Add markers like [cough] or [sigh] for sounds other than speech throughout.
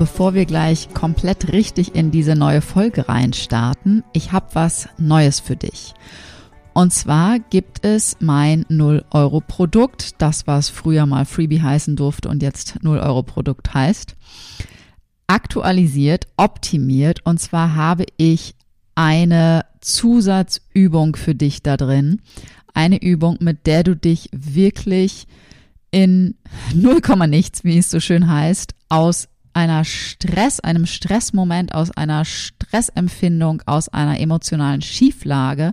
Bevor wir gleich komplett richtig in diese neue Folge reinstarten, ich habe was Neues für dich. Und zwar gibt es mein 0-Euro-Produkt, das was früher mal Freebie heißen durfte und jetzt 0-Euro-Produkt heißt, aktualisiert, optimiert. Und zwar habe ich eine Zusatzübung für dich da drin. Eine Übung, mit der du dich wirklich in 0, nichts, wie es so schön heißt, aus einer Stress, einem Stressmoment, aus einer Stressempfindung, aus einer emotionalen Schieflage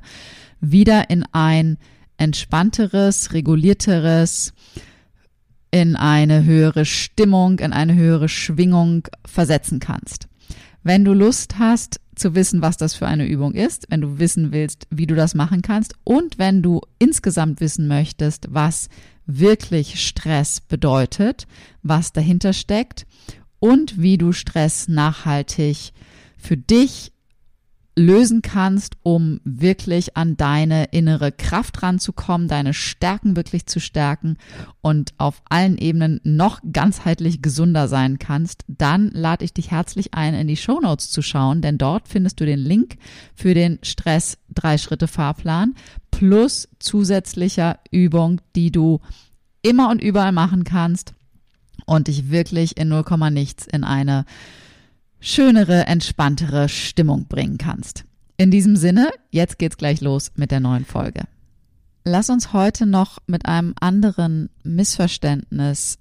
wieder in ein entspannteres, regulierteres, in eine höhere Stimmung, in eine höhere Schwingung versetzen kannst. Wenn du Lust hast zu wissen, was das für eine Übung ist, wenn du wissen willst, wie du das machen kannst und wenn du insgesamt wissen möchtest, was wirklich Stress bedeutet, was dahinter steckt und wie du Stress nachhaltig für dich lösen kannst, um wirklich an deine innere Kraft ranzukommen, deine Stärken wirklich zu stärken und auf allen Ebenen noch ganzheitlich gesunder sein kannst, dann lade ich dich herzlich ein, in die Show Notes zu schauen, denn dort findest du den Link für den Stress drei Schritte Fahrplan plus zusätzlicher Übung, die du immer und überall machen kannst und dich wirklich in 0, nichts in eine schönere, entspanntere Stimmung bringen kannst. In diesem Sinne, jetzt geht's gleich los mit der neuen Folge. Lass uns heute noch mit einem anderen Missverständnis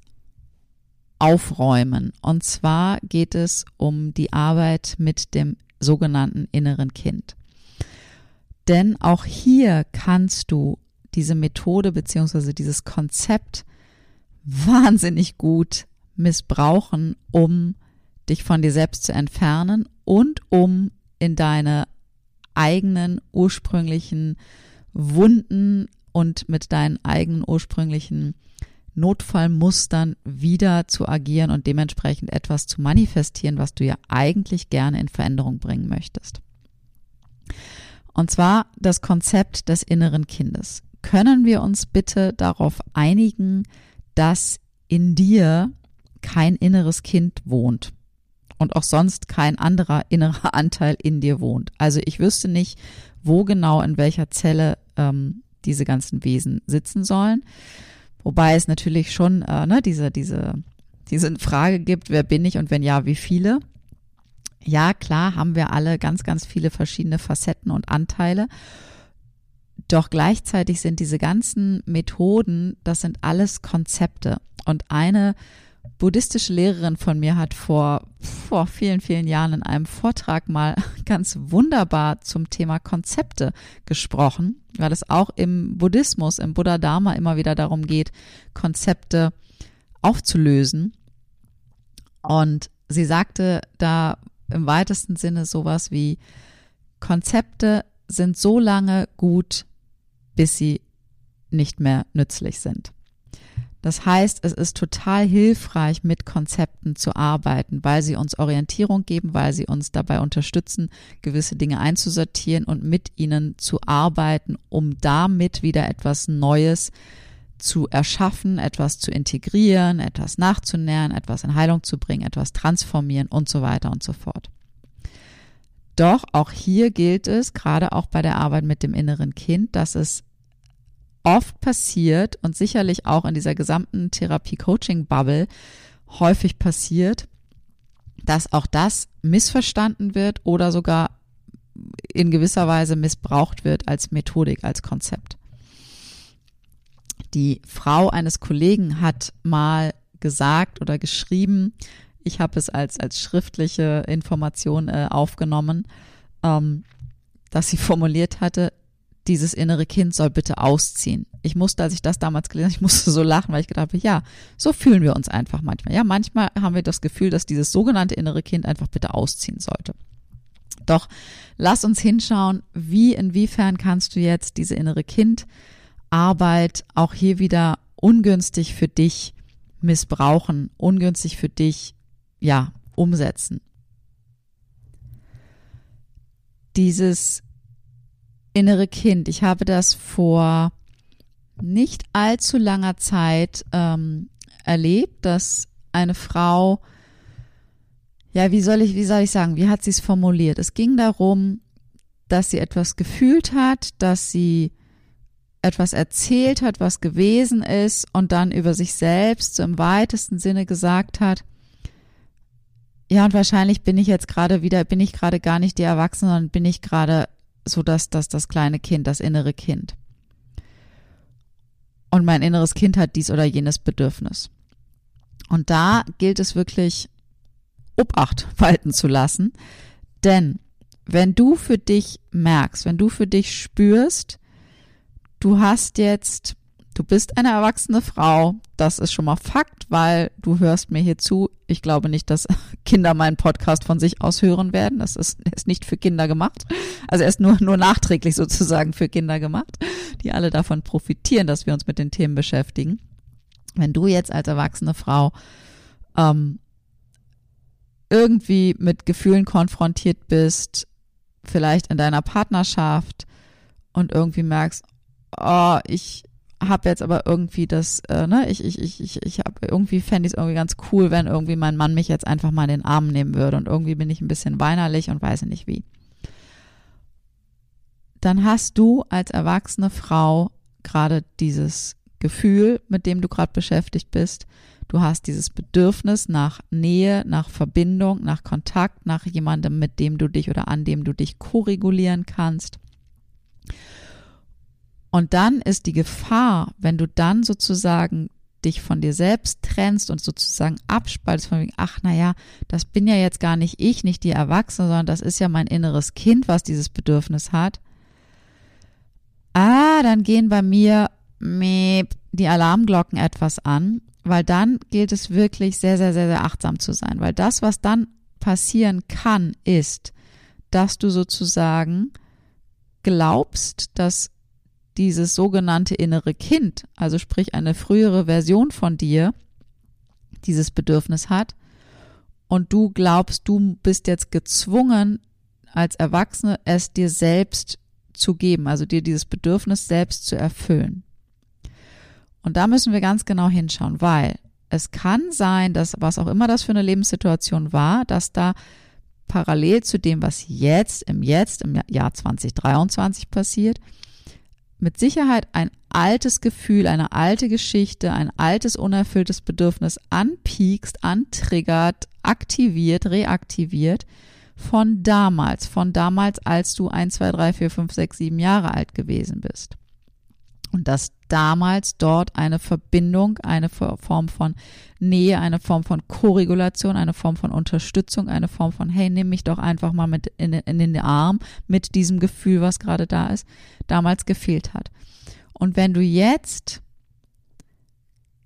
aufräumen. Und zwar geht es um die Arbeit mit dem sogenannten inneren Kind. Denn auch hier kannst du diese Methode beziehungsweise dieses Konzept wahnsinnig gut missbrauchen, um dich von dir selbst zu entfernen und um in deine eigenen ursprünglichen Wunden und mit deinen eigenen ursprünglichen Notfallmustern wieder zu agieren und dementsprechend etwas zu manifestieren, was du ja eigentlich gerne in Veränderung bringen möchtest. Und zwar das Konzept des inneren Kindes. Können wir uns bitte darauf einigen, dass in dir kein inneres Kind wohnt und auch sonst kein anderer innerer [laughs] Anteil in dir wohnt. Also ich wüsste nicht, wo genau in welcher Zelle ähm, diese ganzen Wesen sitzen sollen. Wobei es natürlich schon äh, ne, diese, diese, diese Frage gibt, wer bin ich und wenn ja, wie viele? Ja, klar haben wir alle ganz, ganz viele verschiedene Facetten und Anteile. Doch gleichzeitig sind diese ganzen Methoden, das sind alles Konzepte. Und eine buddhistische Lehrerin von mir hat vor, vor vielen, vielen Jahren in einem Vortrag mal [laughs] ganz wunderbar zum Thema Konzepte gesprochen, weil es auch im Buddhismus, im Buddha Dharma immer wieder darum geht, Konzepte aufzulösen. Und sie sagte da im weitesten Sinne sowas wie, Konzepte sind so lange gut, bis sie nicht mehr nützlich sind. Das heißt, es ist total hilfreich, mit Konzepten zu arbeiten, weil sie uns Orientierung geben, weil sie uns dabei unterstützen, gewisse Dinge einzusortieren und mit ihnen zu arbeiten, um damit wieder etwas Neues zu erschaffen, etwas zu integrieren, etwas nachzunähern, etwas in Heilung zu bringen, etwas transformieren und so weiter und so fort. Doch auch hier gilt es, gerade auch bei der Arbeit mit dem inneren Kind, dass es oft passiert und sicherlich auch in dieser gesamten Therapie-Coaching-Bubble häufig passiert, dass auch das missverstanden wird oder sogar in gewisser Weise missbraucht wird als Methodik, als Konzept. Die Frau eines Kollegen hat mal gesagt oder geschrieben, ich habe es als, als schriftliche Information äh, aufgenommen, ähm, dass sie formuliert hatte, dieses innere Kind soll bitte ausziehen. Ich musste, als ich das damals gelesen habe, ich musste so lachen, weil ich gedacht habe, ja, so fühlen wir uns einfach manchmal. Ja, manchmal haben wir das Gefühl, dass dieses sogenannte innere Kind einfach bitte ausziehen sollte. Doch lass uns hinschauen, wie, inwiefern kannst du jetzt diese innere Kindarbeit auch hier wieder ungünstig für dich missbrauchen, ungünstig für dich, ja, umsetzen. Dieses innere Kind. Ich habe das vor nicht allzu langer Zeit ähm, erlebt, dass eine Frau, ja, wie soll ich, wie soll ich sagen, wie hat sie es formuliert? Es ging darum, dass sie etwas gefühlt hat, dass sie etwas erzählt hat, was gewesen ist und dann über sich selbst so im weitesten Sinne gesagt hat, ja, und wahrscheinlich bin ich jetzt gerade wieder, bin ich gerade gar nicht die Erwachsene, sondern bin ich gerade so dass das das kleine Kind, das innere Kind. Und mein inneres Kind hat dies oder jenes Bedürfnis. Und da gilt es wirklich, Obacht walten zu lassen. Denn wenn du für dich merkst, wenn du für dich spürst, du hast jetzt Du bist eine erwachsene Frau. Das ist schon mal Fakt, weil du hörst mir hier zu. Ich glaube nicht, dass [laughs] Kinder meinen Podcast von sich aus hören werden. Das ist, ist nicht für Kinder gemacht. Also er ist nur, nur nachträglich sozusagen für Kinder gemacht, die alle davon profitieren, dass wir uns mit den Themen beschäftigen. Wenn du jetzt als erwachsene Frau ähm, irgendwie mit Gefühlen konfrontiert bist, vielleicht in deiner Partnerschaft und irgendwie merkst, oh, ich habe jetzt aber irgendwie das, äh, ne, ich, ich, ich, ich, ich habe irgendwie fände ich es irgendwie ganz cool, wenn irgendwie mein Mann mich jetzt einfach mal in den Arm nehmen würde und irgendwie bin ich ein bisschen weinerlich und weiß nicht wie. Dann hast du als erwachsene Frau gerade dieses Gefühl, mit dem du gerade beschäftigt bist. Du hast dieses Bedürfnis nach Nähe, nach Verbindung, nach Kontakt, nach jemandem, mit dem du dich oder an dem du dich koregulieren kannst. Und dann ist die Gefahr, wenn du dann sozusagen dich von dir selbst trennst und sozusagen abspaltest von wegen, ach naja, das bin ja jetzt gar nicht ich, nicht die Erwachsene, sondern das ist ja mein inneres Kind, was dieses Bedürfnis hat. Ah, dann gehen bei mir die Alarmglocken etwas an, weil dann gilt es wirklich sehr, sehr, sehr, sehr achtsam zu sein, weil das, was dann passieren kann, ist, dass du sozusagen glaubst, dass dieses sogenannte innere Kind, also sprich eine frühere Version von dir, dieses Bedürfnis hat und du glaubst, du bist jetzt gezwungen, als Erwachsene es dir selbst zu geben, also dir dieses Bedürfnis selbst zu erfüllen. Und da müssen wir ganz genau hinschauen, weil es kann sein, dass was auch immer das für eine Lebenssituation war, dass da parallel zu dem, was jetzt im Jetzt, im Jahr 2023 passiert, mit Sicherheit ein altes Gefühl, eine alte Geschichte, ein altes unerfülltes Bedürfnis anpiekst, antriggert, aktiviert, reaktiviert von damals, von damals, als du 1, 2, 3, 4, 5, 6, 7 Jahre alt gewesen bist. Und dass damals dort eine Verbindung, eine Form von Nähe, eine Form von Korregulation, eine Form von Unterstützung, eine Form von, hey, nimm mich doch einfach mal mit in, in den Arm mit diesem Gefühl, was gerade da ist, damals gefehlt hat. Und wenn du jetzt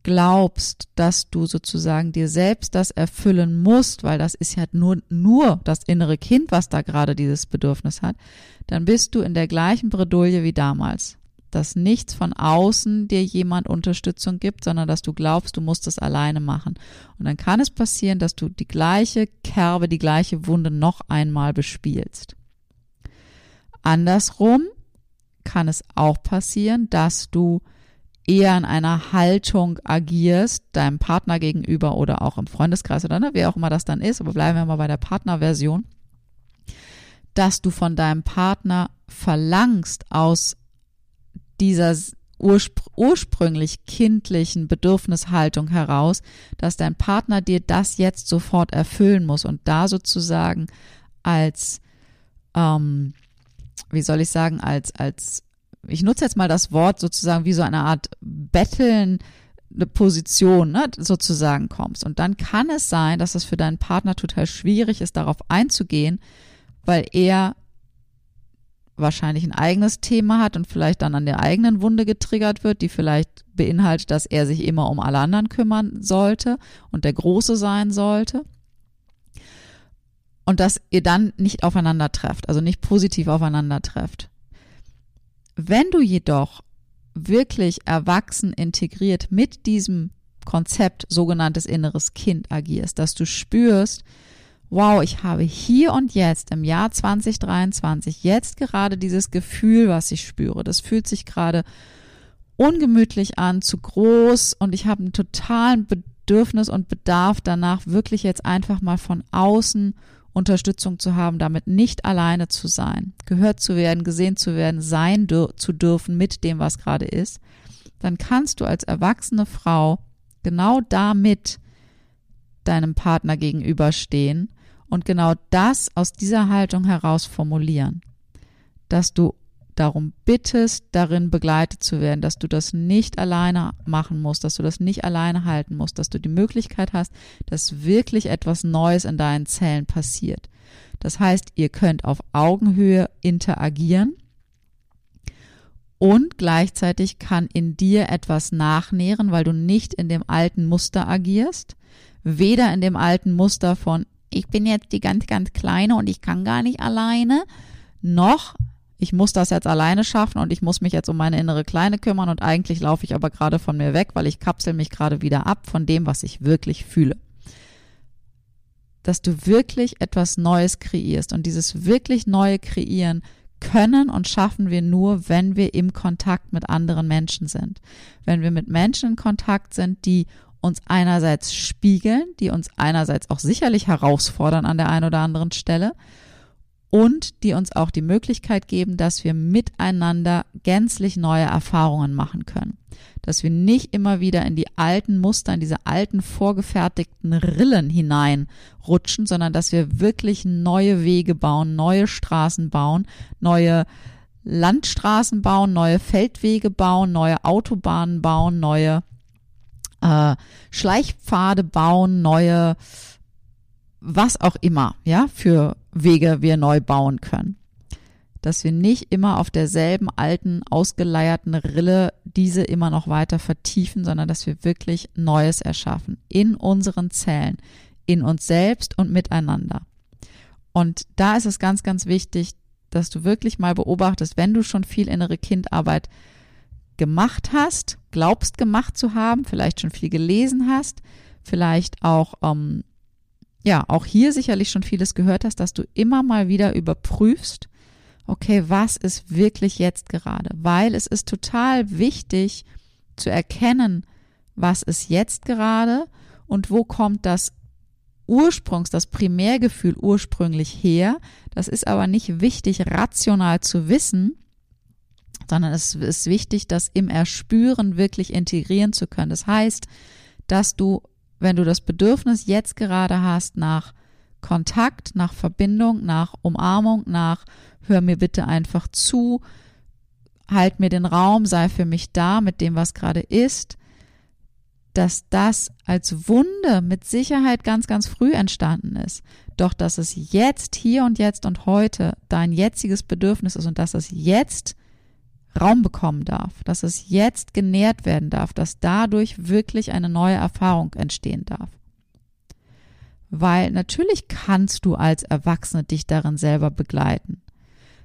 glaubst, dass du sozusagen dir selbst das erfüllen musst, weil das ist ja nur, nur das innere Kind, was da gerade dieses Bedürfnis hat, dann bist du in der gleichen Bredouille wie damals dass nichts von außen dir jemand Unterstützung gibt, sondern dass du glaubst, du musst es alleine machen. Und dann kann es passieren, dass du die gleiche Kerbe, die gleiche Wunde noch einmal bespielst. Andersrum kann es auch passieren, dass du eher in einer Haltung agierst, deinem Partner gegenüber oder auch im Freundeskreis oder ne, wer auch immer das dann ist, aber bleiben wir mal bei der Partnerversion, dass du von deinem Partner verlangst aus dieser urspr ursprünglich kindlichen Bedürfnishaltung heraus, dass dein Partner dir das jetzt sofort erfüllen muss und da sozusagen als ähm, wie soll ich sagen, als, als, ich nutze jetzt mal das Wort sozusagen wie so eine Art Betteln, eine Position ne, sozusagen kommst. Und dann kann es sein, dass es für deinen Partner total schwierig ist, darauf einzugehen, weil er wahrscheinlich ein eigenes Thema hat und vielleicht dann an der eigenen Wunde getriggert wird, die vielleicht beinhaltet, dass er sich immer um alle anderen kümmern sollte und der Große sein sollte. Und dass ihr dann nicht aufeinander trefft, also nicht positiv aufeinander trefft. Wenn du jedoch wirklich erwachsen integriert mit diesem Konzept sogenanntes inneres Kind agierst, dass du spürst, wow, ich habe hier und jetzt im Jahr 2023 jetzt gerade dieses Gefühl, was ich spüre. Das fühlt sich gerade ungemütlich an, zu groß und ich habe einen totalen Bedürfnis und Bedarf danach, wirklich jetzt einfach mal von außen Unterstützung zu haben, damit nicht alleine zu sein, gehört zu werden, gesehen zu werden, sein zu dürfen mit dem, was gerade ist, dann kannst du als erwachsene Frau genau damit deinem Partner gegenüberstehen und genau das aus dieser Haltung heraus formulieren, dass du darum bittest, darin begleitet zu werden, dass du das nicht alleine machen musst, dass du das nicht alleine halten musst, dass du die Möglichkeit hast, dass wirklich etwas Neues in deinen Zellen passiert. Das heißt, ihr könnt auf Augenhöhe interagieren und gleichzeitig kann in dir etwas nachnähren, weil du nicht in dem alten Muster agierst, weder in dem alten Muster von ich bin jetzt die ganz, ganz kleine und ich kann gar nicht alleine, noch ich muss das jetzt alleine schaffen und ich muss mich jetzt um meine innere Kleine kümmern und eigentlich laufe ich aber gerade von mir weg, weil ich kapsel mich gerade wieder ab von dem, was ich wirklich fühle. Dass du wirklich etwas Neues kreierst und dieses wirklich neue Kreieren können und schaffen wir nur, wenn wir im Kontakt mit anderen Menschen sind. Wenn wir mit Menschen in Kontakt sind, die uns einerseits spiegeln, die uns einerseits auch sicherlich herausfordern an der einen oder anderen Stelle und die uns auch die Möglichkeit geben, dass wir miteinander gänzlich neue Erfahrungen machen können. Dass wir nicht immer wieder in die alten Muster, in diese alten vorgefertigten Rillen hineinrutschen, sondern dass wir wirklich neue Wege bauen, neue Straßen bauen, neue Landstraßen bauen, neue Feldwege bauen, neue Autobahnen bauen, neue äh, Schleichpfade bauen, neue was auch immer, ja, für Wege wir neu bauen können. Dass wir nicht immer auf derselben alten, ausgeleierten Rille diese immer noch weiter vertiefen, sondern dass wir wirklich Neues erschaffen in unseren Zellen, in uns selbst und miteinander. Und da ist es ganz, ganz wichtig, dass du wirklich mal beobachtest, wenn du schon viel innere Kindarbeit gemacht hast, glaubst gemacht zu haben, vielleicht schon viel gelesen hast, vielleicht auch ähm, ja, auch hier sicherlich schon vieles gehört hast, dass du immer mal wieder überprüfst, okay, was ist wirklich jetzt gerade? Weil es ist total wichtig zu erkennen, was ist jetzt gerade und wo kommt das Ursprungs, das Primärgefühl ursprünglich her. Das ist aber nicht wichtig, rational zu wissen, sondern es ist wichtig, das im Erspüren wirklich integrieren zu können. Das heißt, dass du wenn du das Bedürfnis jetzt gerade hast nach Kontakt, nach Verbindung, nach Umarmung, nach hör mir bitte einfach zu, halt mir den Raum, sei für mich da mit dem, was gerade ist, dass das als Wunde mit Sicherheit ganz, ganz früh entstanden ist. Doch dass es jetzt, hier und jetzt und heute dein jetziges Bedürfnis ist und dass es jetzt Raum bekommen darf, dass es jetzt genährt werden darf, dass dadurch wirklich eine neue Erfahrung entstehen darf. Weil natürlich kannst du als Erwachsene dich darin selber begleiten.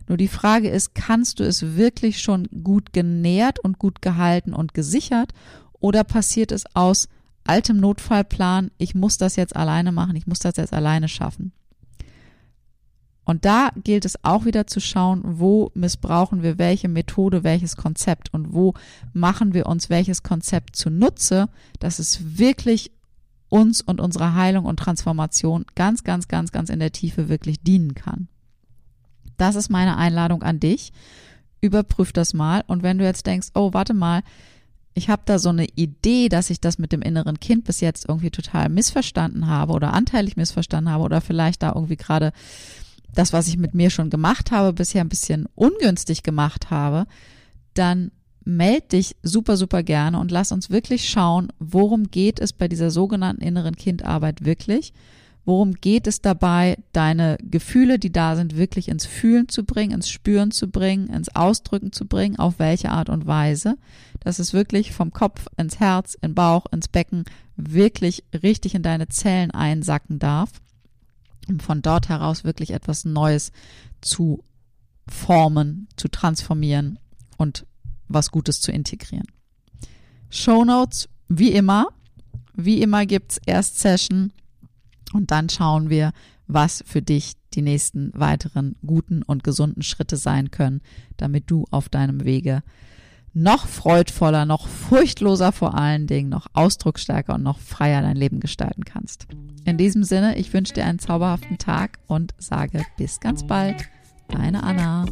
Nur die Frage ist, kannst du es wirklich schon gut genährt und gut gehalten und gesichert oder passiert es aus altem Notfallplan, ich muss das jetzt alleine machen, ich muss das jetzt alleine schaffen? Und da gilt es auch wieder zu schauen, wo missbrauchen wir welche Methode, welches Konzept und wo machen wir uns welches Konzept zunutze, dass es wirklich uns und unserer Heilung und Transformation ganz, ganz, ganz, ganz in der Tiefe wirklich dienen kann. Das ist meine Einladung an dich. Überprüf das mal. Und wenn du jetzt denkst, oh, warte mal, ich habe da so eine Idee, dass ich das mit dem inneren Kind bis jetzt irgendwie total missverstanden habe oder anteilig missverstanden habe oder vielleicht da irgendwie gerade das, was ich mit mir schon gemacht habe, bisher ein bisschen ungünstig gemacht habe, dann meld dich super, super gerne und lass uns wirklich schauen, worum geht es bei dieser sogenannten inneren Kindarbeit wirklich? Worum geht es dabei, deine Gefühle, die da sind, wirklich ins Fühlen zu bringen, ins Spüren zu bringen, ins Ausdrücken zu bringen, auf welche Art und Weise, dass es wirklich vom Kopf ins Herz, in Bauch, ins Becken wirklich richtig in deine Zellen einsacken darf, um von dort heraus wirklich etwas Neues zu formen, zu transformieren und was Gutes zu integrieren. Show Notes, wie immer. Wie immer gibt's erst Session und dann schauen wir, was für dich die nächsten weiteren guten und gesunden Schritte sein können, damit du auf deinem Wege noch freudvoller, noch furchtloser vor allen Dingen, noch ausdrucksstärker und noch freier dein Leben gestalten kannst. In diesem Sinne, ich wünsche dir einen zauberhaften Tag und sage bis ganz bald. Deine Anna.